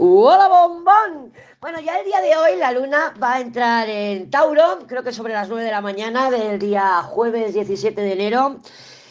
¡Hola, bombón! Bueno, ya el día de hoy la luna va a entrar en Tauro, creo que sobre las 9 de la mañana del día jueves 17 de enero.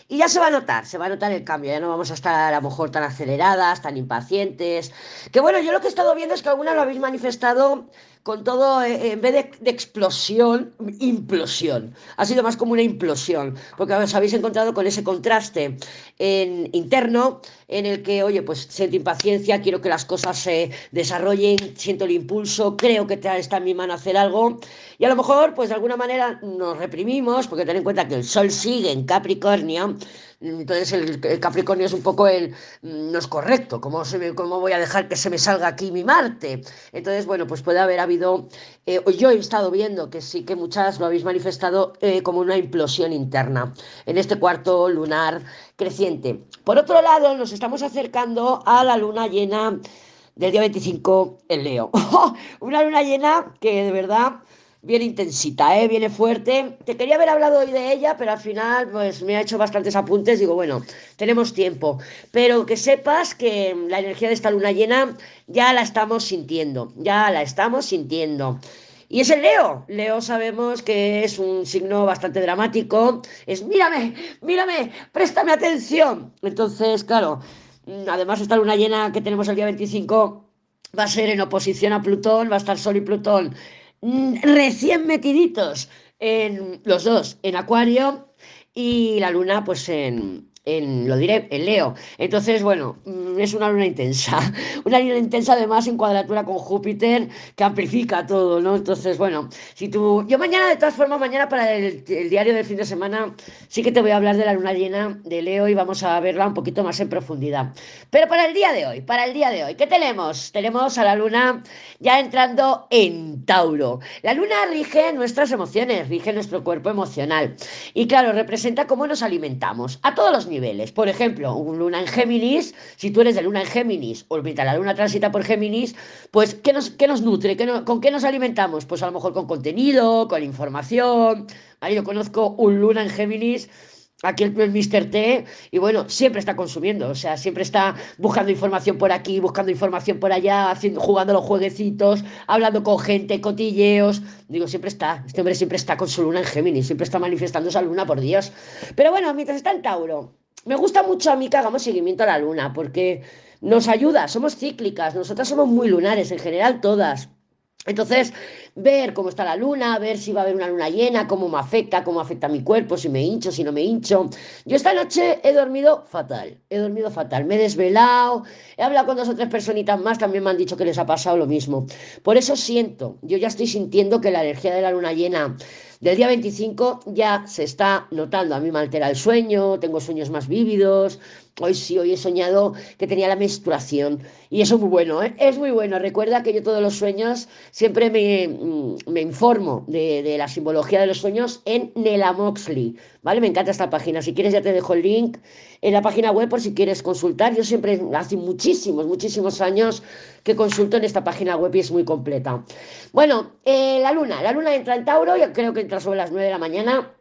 Y ya se va a notar, se va a notar el cambio, ya no vamos a estar a lo mejor tan aceleradas, tan impacientes. Que bueno, yo lo que he estado viendo es que algunas lo habéis manifestado con todo, eh, en vez de, explosión, implosión. Ha sido más como una implosión, porque os habéis encontrado con ese contraste interno en el que, oye, pues siento impaciencia, quiero que las cosas se desarrollen, siento el impulso, creo que está en mi mano hacer algo, y a lo mejor, pues de alguna manera nos reprimimos, porque ten en cuenta que el Sol sigue en Capricornio, entonces el, Capricornio es un poco el mm, no es correcto, ¿cómo, ¿cómo voy a dejar que se me salga aquí mi Marte? Entonces, bueno, pues puede haber habido, eh, yo he estado viendo que sí que muchas lo habéis manifestado eh, como una implosión interna en este cuarto lunar creciente. Por otro lado, nos estamos acercando a la luna llena del día 25 en Leo. una luna llena que de verdad viene intensita, ¿eh? viene fuerte. Te quería haber hablado hoy de ella, pero al final pues me ha hecho bastantes apuntes. Digo, bueno, tenemos tiempo. Pero que sepas que la energía de esta luna llena ya la estamos sintiendo, ya la estamos sintiendo. Y es el Leo. Leo sabemos que es un signo bastante dramático. Es mírame, mírame, préstame atención. Entonces, claro, además esta luna llena que tenemos el día 25 va a ser en oposición a Plutón, va a estar Sol y Plutón Mm, recién metiditos en los dos, en Acuario y la Luna pues en, lo diré, en Leo. Entonces, bueno, mm, es una luna intensa. Una luna intensa además en cuadratura con Júpiter que amplifica todo, ¿no? Entonces, bueno, si tú... Yo mañana, de todas formas, mañana para el, diario del fin de semana sí que te voy a hablar de la luna llena de Leo y vamos a verla un poquito más en profundidad. Pero para el día de hoy, para el día de hoy, ¿qué tenemos? Tenemos a la luna ya entrando en Tauro. La luna rige nuestras emociones, rige nuestro cuerpo emocional. Y claro, representa cómo nos alimentamos a todos los niveles por ejemplo, un luna en Géminis, si tú eres de luna en Géminis o la luna transita por Géminis, pues ¿qué nos, qué nos nutre? ¿Con qué nos alimentamos? Pues a lo mejor con contenido, con información. yo conozco un luna en Géminis aquí el, Mr. T, y bueno, siempre está consumiendo, o sea, siempre está buscando información por aquí, buscando información por allá, haciendo, jugando los jueguecitos, hablando con gente, cotilleos. Digo, siempre está, este hombre siempre está con su luna en Géminis, siempre está manifestando esa luna, por Dios. Pero bueno, mientras está en Tauro, me gusta mucho a mí que hagamos seguimiento a la luna, porque nos ayuda, somos cíclicas, nosotras somos muy lunares, en general todas. Entonces, ver cómo está la luna, ver si va a haber una luna llena, cómo me afecta, cómo afecta a mi cuerpo, si me hincho, si no me hincho. Yo esta noche he dormido fatal, he dormido fatal, me he desvelado, he hablado con dos o tres personitas más, también me han dicho que les ha pasado lo mismo. Por eso siento, yo ya estoy sintiendo que la energía de la luna llena del día 25 ya se está notando. A mí me altera el sueño, tengo sueños más vívidos. Hoy sí, hoy he soñado que tenía la menstruación. Y eso es muy bueno, ¿eh? es muy bueno. Recuerda que yo todos los sueños siempre me, me informo de, de, la simbología de los sueños en Nela Moxley. ¿Vale? Me encanta esta página. Si quieres ya te dejo el link en la página web por si quieres consultar. Yo siempre, hace muchísimos, muchísimos años que consulto en esta página web y es muy completa. Bueno, eh, la luna. La luna entra en Tauro, yo creo que entra sobre las 9 de la mañana,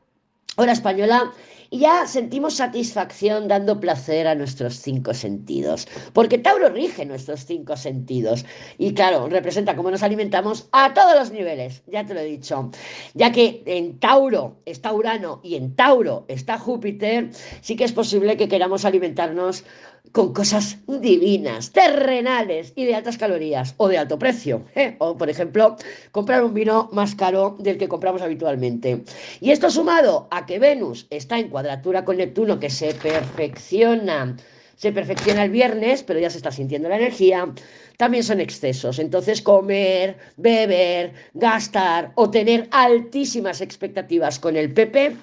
hora española y ya sentimos satisfacción dando placer a nuestros cinco sentidos, porque Tauro rige nuestros cinco sentidos. Y claro, representa cómo nos alimentamos a todos los niveles, ya te lo he dicho, ya que en Tauro está Urano y en Tauro está Júpiter, sí que es posible que queramos alimentarnos con cosas divinas, terrenales y de altas calorías o de alto precio. ¿eh? O, por ejemplo, comprar un vino más caro del que compramos habitualmente. Y esto sumado a que Venus está en cuadratura con Neptuno, que se perfecciona, se perfecciona el viernes, pero ya se está sintiendo la energía, también son excesos. Entonces, comer, beber, gastar o tener altísimas expectativas con el PP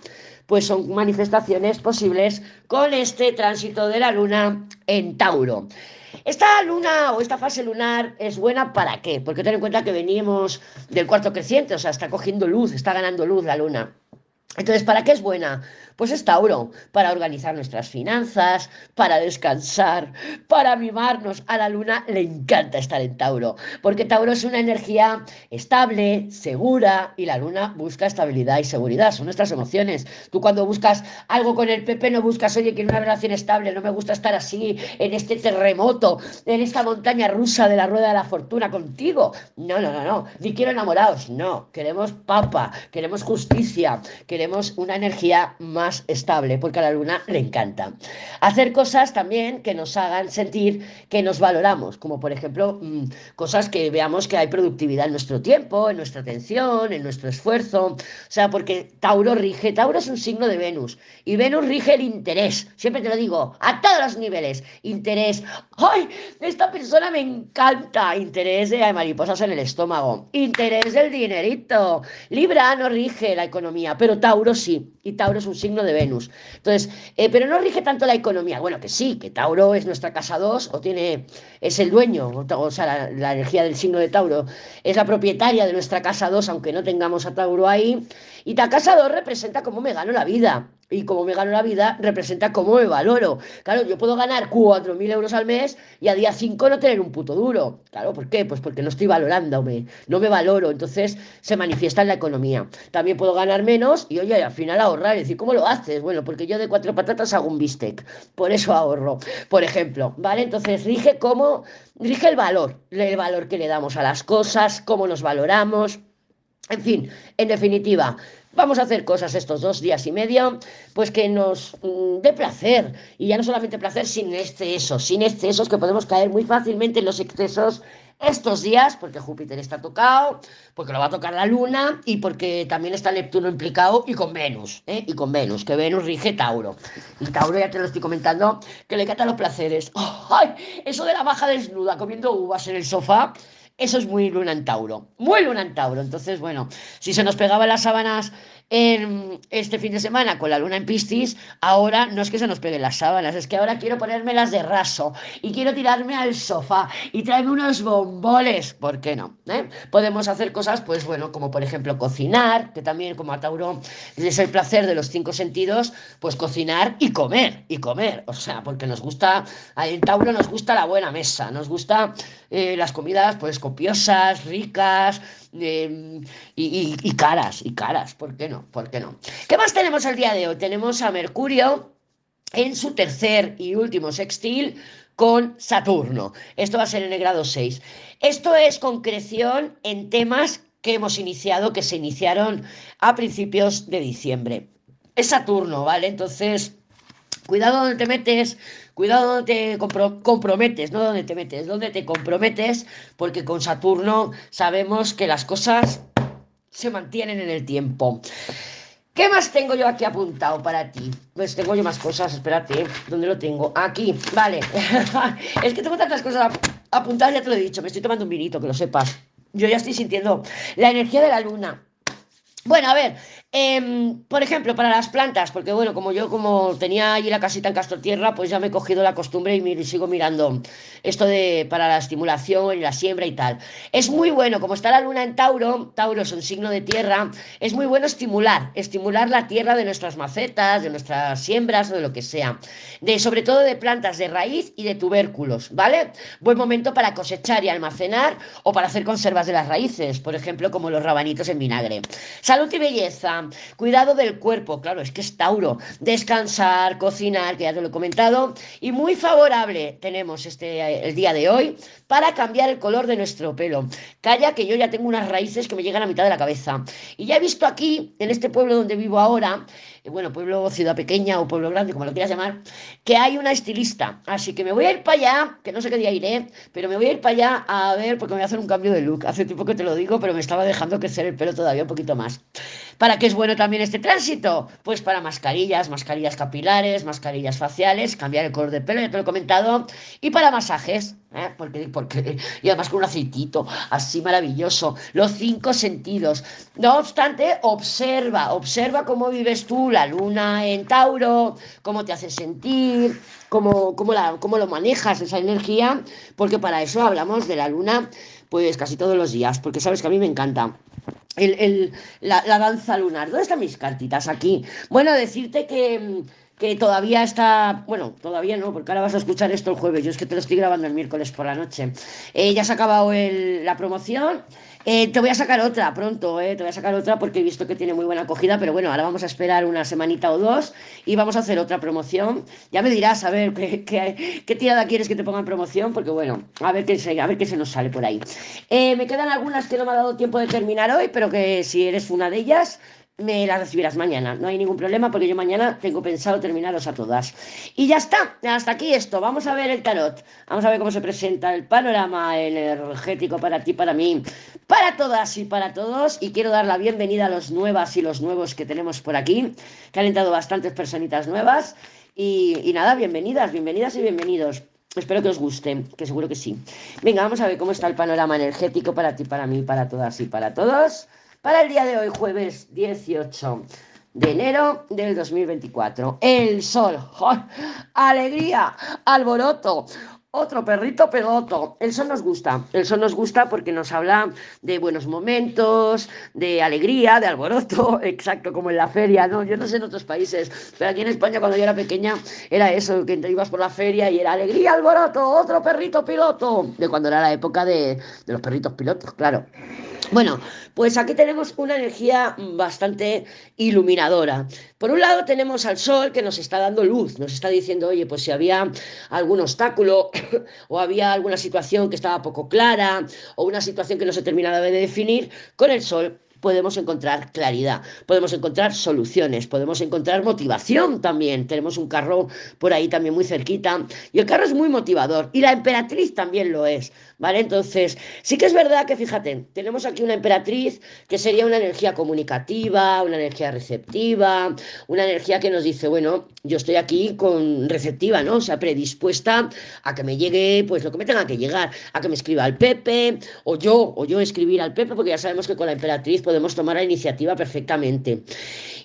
pues son manifestaciones posibles con este tránsito de la luna en Tauro. Esta luna o esta fase lunar es buena para qué? Porque ten en cuenta que veníamos del cuarto creciente, o sea, está cogiendo luz, está ganando luz la luna. Entonces, ¿para qué es buena? Pues es Tauro, para organizar nuestras finanzas, para descansar, para mimarnos. A la luna le encanta estar en Tauro, porque Tauro es una energía estable, segura, y la luna busca estabilidad y seguridad, son nuestras emociones. Tú cuando buscas algo con el PP no buscas, oye, quiero una relación estable, no me gusta estar así, en este terremoto, en esta montaña rusa de la rueda de la fortuna contigo. No, no, no, no, ni quiero enamorados, no, queremos papa, queremos justicia, queremos una energía más estable, porque a la luna le encanta. Hacer cosas también que nos hagan sentir que nos valoramos, como por ejemplo mm, cosas que veamos que hay productividad en nuestro tiempo, en nuestra atención, en nuestro esfuerzo. O sea, porque Tauro rige, Tauro es un signo de Venus y Venus rige el interés. Siempre te lo digo, a todos los niveles. Interés, ¡ay! Esta persona me encanta. Interés de hay mariposas en el estómago. Interés del dinerito. Libra no rige la economía, pero Tauro sí y Tauro es un signo de Venus. Entonces, eh, pero no rige tanto la economía. Bueno, que sí, que Tauro es nuestra casa 2 o tiene, es el dueño, o, sea, la, energía del signo de Tauro es la propietaria de nuestra casa 2, aunque no tengamos a Tauro ahí. Y la casa 2 representa cómo me gano la vida y como me gano la vida, representa cómo me valoro. Claro, yo puedo ganar 4.000 euros al mes y a día 5 no tener un puto duro. Claro, ¿por qué? Pues porque no estoy valorándome, no me valoro, entonces se manifiesta en la economía. También puedo ganar menos y, oye, al final ahorrar. Y decir, ¿cómo lo haces? Bueno, porque yo de cuatro patatas hago un bistec, por eso ahorro, por ejemplo, ¿vale? Entonces rige cómo, rige el valor, el valor que le damos a las cosas, cómo nos valoramos. En fin, en definitiva, Vamos a hacer cosas estos dos días y medio, pues que nos mm, dé placer. Y ya no solamente placer sin excesos, sin excesos que podemos caer muy fácilmente en los excesos estos días, porque Júpiter está tocado, porque lo va a tocar la Luna y porque también está Neptuno implicado y con Venus, ¿eh? y con Venus, que Venus rige Tauro. Y Tauro, ya te lo estoy comentando, que le cata los placeres. ¡Ay! Eso de la baja desnuda comiendo uvas en el sofá eso es muy luna en Tauro, muy luna en Tauro. Entonces, bueno, si se nos pegaban las sábanas en este fin de semana con la luna en Piscis, ahora no es que se nos peguen las sábanas, es que ahora quiero ponérmelas de raso y quiero tirarme al sofá y traerme unos bomboles, ¿por qué no? ¿Eh? Podemos hacer cosas, pues bueno, como por ejemplo cocinar, que también como a Tauro es el placer de los cinco sentidos, pues cocinar y comer, y comer, o sea, porque nos gusta, en Tauro nos gusta la buena mesa, nos gusta eh, las comidas pues copiosas, ricas y, y caras, y caras, ¿por qué no? ¿por qué no? ¿Qué más tenemos el día de hoy? Tenemos a Mercurio en su tercer y último sextil con Saturno. Esto va a ser en el grado 6. Esto es concreción en temas que hemos iniciado, que se iniciaron a principios de diciembre. Es Saturno, ¿vale? Entonces, cuidado donde te metes, cuidado donde te comprometes, no donde te metes, donde te comprometes, porque con Saturno sabemos que las cosas se mantienen en el tiempo. ¿Qué más tengo yo aquí apuntado para ti? Pues tengo yo más cosas, espérate, ¿dónde lo tengo? Aquí, vale. es que tengo tantas cosas apuntadas, ya te lo he dicho, me estoy tomando un vinito, que lo sepas. Yo ya estoy sintiendo la energía de la luna. Bueno, a ver, Em, por ejemplo, para las plantas, porque bueno, como yo como tenía allí la casita en Castro Tierra, pues ya me he cogido la costumbre y, sigo mirando esto de para la estimulación y la siembra y tal. Es muy bueno, como está la luna en Tauro, Tauro es un signo de tierra, es muy bueno estimular, estimular la tierra de nuestras macetas, de nuestras siembras o de lo que sea. De, sobre todo de plantas de raíz y de tubérculos, ¿vale? Buen momento para cosechar y almacenar o para hacer conservas de las raíces, por ejemplo, como los rabanitos en vinagre. Salud y belleza. Cuidado del cuerpo, claro, es que es Tauro. Descansar, cocinar, que ya te lo he comentado. Y muy favorable tenemos este, el día de hoy para cambiar el color de nuestro pelo. Calla que yo ya tengo unas raíces que me llegan a mitad de la cabeza. Y ya he visto aquí, en este pueblo donde vivo ahora, eh, bueno, pueblo, ciudad pequeña o pueblo grande, como lo quieras llamar, que hay una estilista. Así que me voy a ir para allá, que no sé qué día iré, pero me voy a ir para allá a ver, porque me voy a hacer un cambio de look. Hace tiempo que te lo digo, pero me estaba dejando crecer el pelo todavía un poquito más. ¿Para qué es bueno también este tránsito? Pues para mascarillas, mascarillas capilares, mascarillas faciales, cambiar el color de pelo, ya te lo he comentado, y para masajes. ¿Eh? Porque, porque, y además con un aceitito así maravilloso, los cinco sentidos. No obstante, observa, observa cómo vives tú la luna en Tauro, cómo te hace sentir, cómo, cómo, la, cómo lo manejas esa energía, porque para eso hablamos de la luna pues casi todos los días, porque sabes que a mí me encanta. la, la, danza lunar. ¿Dónde están mis cartitas? Aquí. Bueno, decirte que que todavía está, bueno, todavía no, porque ahora vas a escuchar esto el jueves, yo es que te lo estoy grabando el miércoles por la noche. Eh, ya se ha acabado la promoción, eh, te voy a sacar otra pronto, eh, te voy a sacar otra porque he visto que tiene muy buena acogida, pero bueno, ahora vamos a esperar una semanita o dos y vamos a hacer otra promoción. Ya me dirás a ver qué, qué, tirada quieres que te ponga en promoción, porque bueno, a ver qué se, a ver qué se nos sale por ahí. me quedan algunas que no me ha dado tiempo de terminar hoy, pero que si eres una de ellas, me las recibirás mañana. No hay ningún problema porque yo mañana tengo pensado terminaros a todas. Y ya está, hasta aquí esto. Vamos a ver el tarot. Vamos a ver cómo se presenta el panorama energético para ti, para mí, para todas y para todos. Y quiero dar la bienvenida a los nuevas y los nuevos que tenemos por aquí, que han entrado bastantes personitas nuevas. Y, y nada, bienvenidas, bienvenidas y bienvenidos. Espero que os guste, que seguro que sí. Venga, vamos a ver cómo está el panorama energético para ti, para mí, para todas y para todos para el día de hoy, jueves 18 de enero del 2024. El sol, alegría, alboroto. Otro perrito peloto. El sol nos gusta. El sol nos gusta porque nos habla de buenos momentos, de alegría, de alboroto, exacto como en la feria, ¿no? Yo no sé en otros países, pero aquí en España cuando yo era pequeña era eso, que te ibas por la feria y era alegría, alboroto, otro perrito piloto. De cuando era la época de, de los perritos pilotos, claro. Bueno, pues aquí tenemos una energía bastante iluminadora. Por un lado tenemos al sol que nos está dando luz, nos está diciendo, oye, pues si había algún obstáculo o había alguna situación que estaba poco clara o una situación que no se terminaba de definir, con el sol podemos encontrar claridad, podemos encontrar soluciones, podemos encontrar motivación también. Tenemos un carro por ahí también muy cerquita y el carro es muy motivador y la emperatriz también lo es, ¿vale? Entonces, sí que es verdad que fíjate, tenemos aquí una emperatriz que sería una energía comunicativa, una energía receptiva, una energía que nos dice, bueno, yo estoy aquí con receptiva, ¿no? O sea, predispuesta a que me llegue pues lo que me tenga que llegar, a que me escriba al Pepe o yo o yo escribir al Pepe porque ya sabemos que con la emperatriz podemos tomar la iniciativa perfectamente.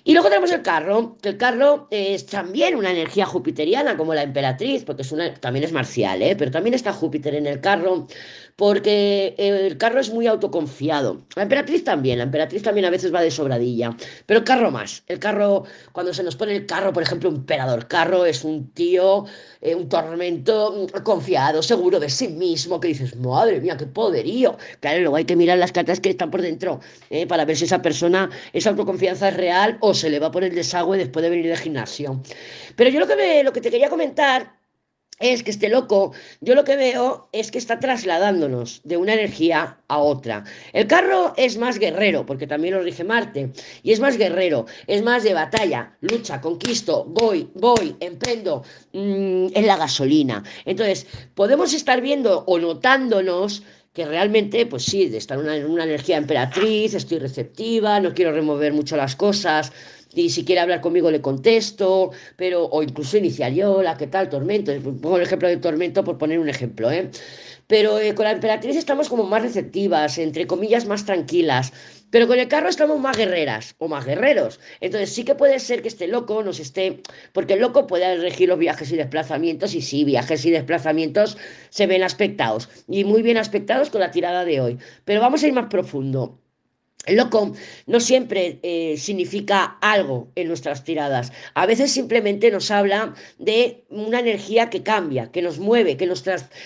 Y luego tenemos el carro, que el carro es también una energía jupiteriana, como la emperatriz, porque es una, también es marcial, ¿eh? pero también está Júpiter en el carro, porque el carro es muy autoconfiado. La emperatriz también, la emperatriz también a veces va de sobradilla, pero el carro más. El carro, cuando se nos pone el carro, por ejemplo, un emperador carro es un tío, eh, un tormento confiado, seguro de sí mismo, que dices, madre mía, qué poderío. Claro, luego hay que mirar las cartas que están por dentro, ¿eh? para ver si esa persona, esa autoconfianza es real o se le va por el desagüe después de venir del gimnasio. Pero yo lo que, lo que te quería comentar es que este loco, yo lo que veo es que está trasladándonos de una energía a otra. El carro es más guerrero, porque también lo rige Marte, y es más guerrero, es más de batalla, lucha, conquisto, voy, voy, emprendo mm, en la gasolina. Entonces, podemos estar viendo o notándonos que realmente, pues sí, de estar en una energía emperatriz, estoy receptiva, no quiero remover mucho las cosas, y si quiere hablar conmigo le contesto, pero, o incluso iniciar yo, la que tal, tormento, pongo el ejemplo de tormento por poner un ejemplo, ¿eh? Pero eh, con la emperatriz estamos como más receptivas, entre comillas, más tranquilas. Pero con el carro estamos más guerreras o más guerreros. Entonces sí que puede ser que este loco nos esté, porque el loco puede regir los viajes y desplazamientos y sí, viajes y desplazamientos se ven aspectados y muy bien aspectados con la tirada de hoy. Pero vamos a ir más profundo. Loco no siempre eh, significa algo en nuestras tiradas. A veces simplemente nos habla de una energía que cambia, que nos mueve, que nos,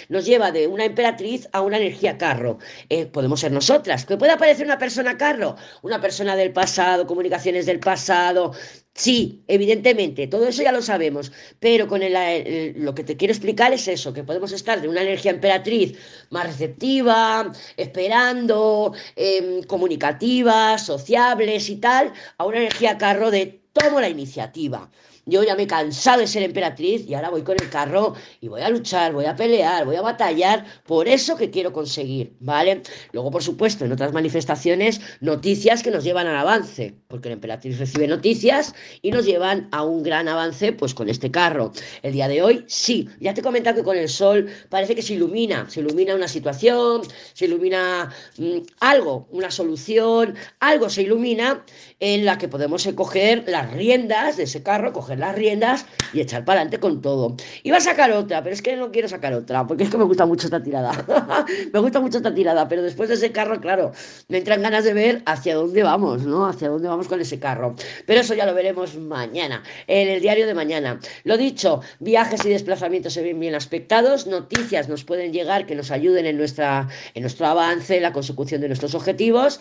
nos lleva de una emperatriz a una energía carro. Eh, podemos ser nosotras. Que puede aparecer una persona carro, una persona del pasado, comunicaciones del pasado, Sí, evidentemente, todo eso ya lo sabemos, pero con lo que te quiero explicar es eso, que podemos estar de una energía emperatriz más receptiva, esperando, em, comunicativa, sociables y tal, a una energía carro de tomo la iniciativa. Yo ya me he cansado de ser emperatriz y ahora voy con el carro y voy a luchar, voy a pelear, voy a batallar por eso que quiero conseguir, ¿vale? Luego, por supuesto, en otras manifestaciones, noticias que nos llevan al avance, porque la emperatriz recibe noticias y nos llevan a un gran avance, pues con este carro. El día de hoy, sí, ya te he comentado que con el sol parece que se ilumina, se ilumina una situación, se ilumina mm, algo, una solución, algo se ilumina en la que podemos coger las riendas de ese carro, coger las riendas y echar para adelante con todo. Iba a sacar otra, pero es que no quiero sacar otra, porque es que me gusta mucho esta tirada. me gusta mucho esta tirada, pero después de ese carro, claro, me entran ganas de ver hacia dónde vamos, ¿no? Hacia dónde vamos con ese carro. Pero eso ya lo veremos mañana, en el diario de mañana. Lo dicho, viajes y desplazamientos se ven bien aspectados, noticias nos pueden llegar que nos ayuden en, nuestra, en nuestro avance, en la consecución de nuestros objetivos.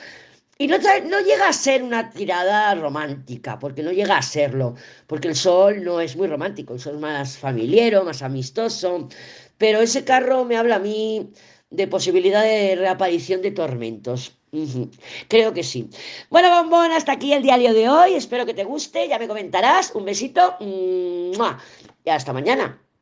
Y no, llega a ser una tirada romántica, porque no llega a serlo, porque el sol no es muy romántico, el sol es más familiero, más amistoso, pero ese carro me habla a mí de posibilidad de reaparición de tormentos. Creo que sí. Bueno, bombón, hasta aquí el diario de hoy. Espero que te guste. Ya me comentarás. Un besito. Y hasta mañana.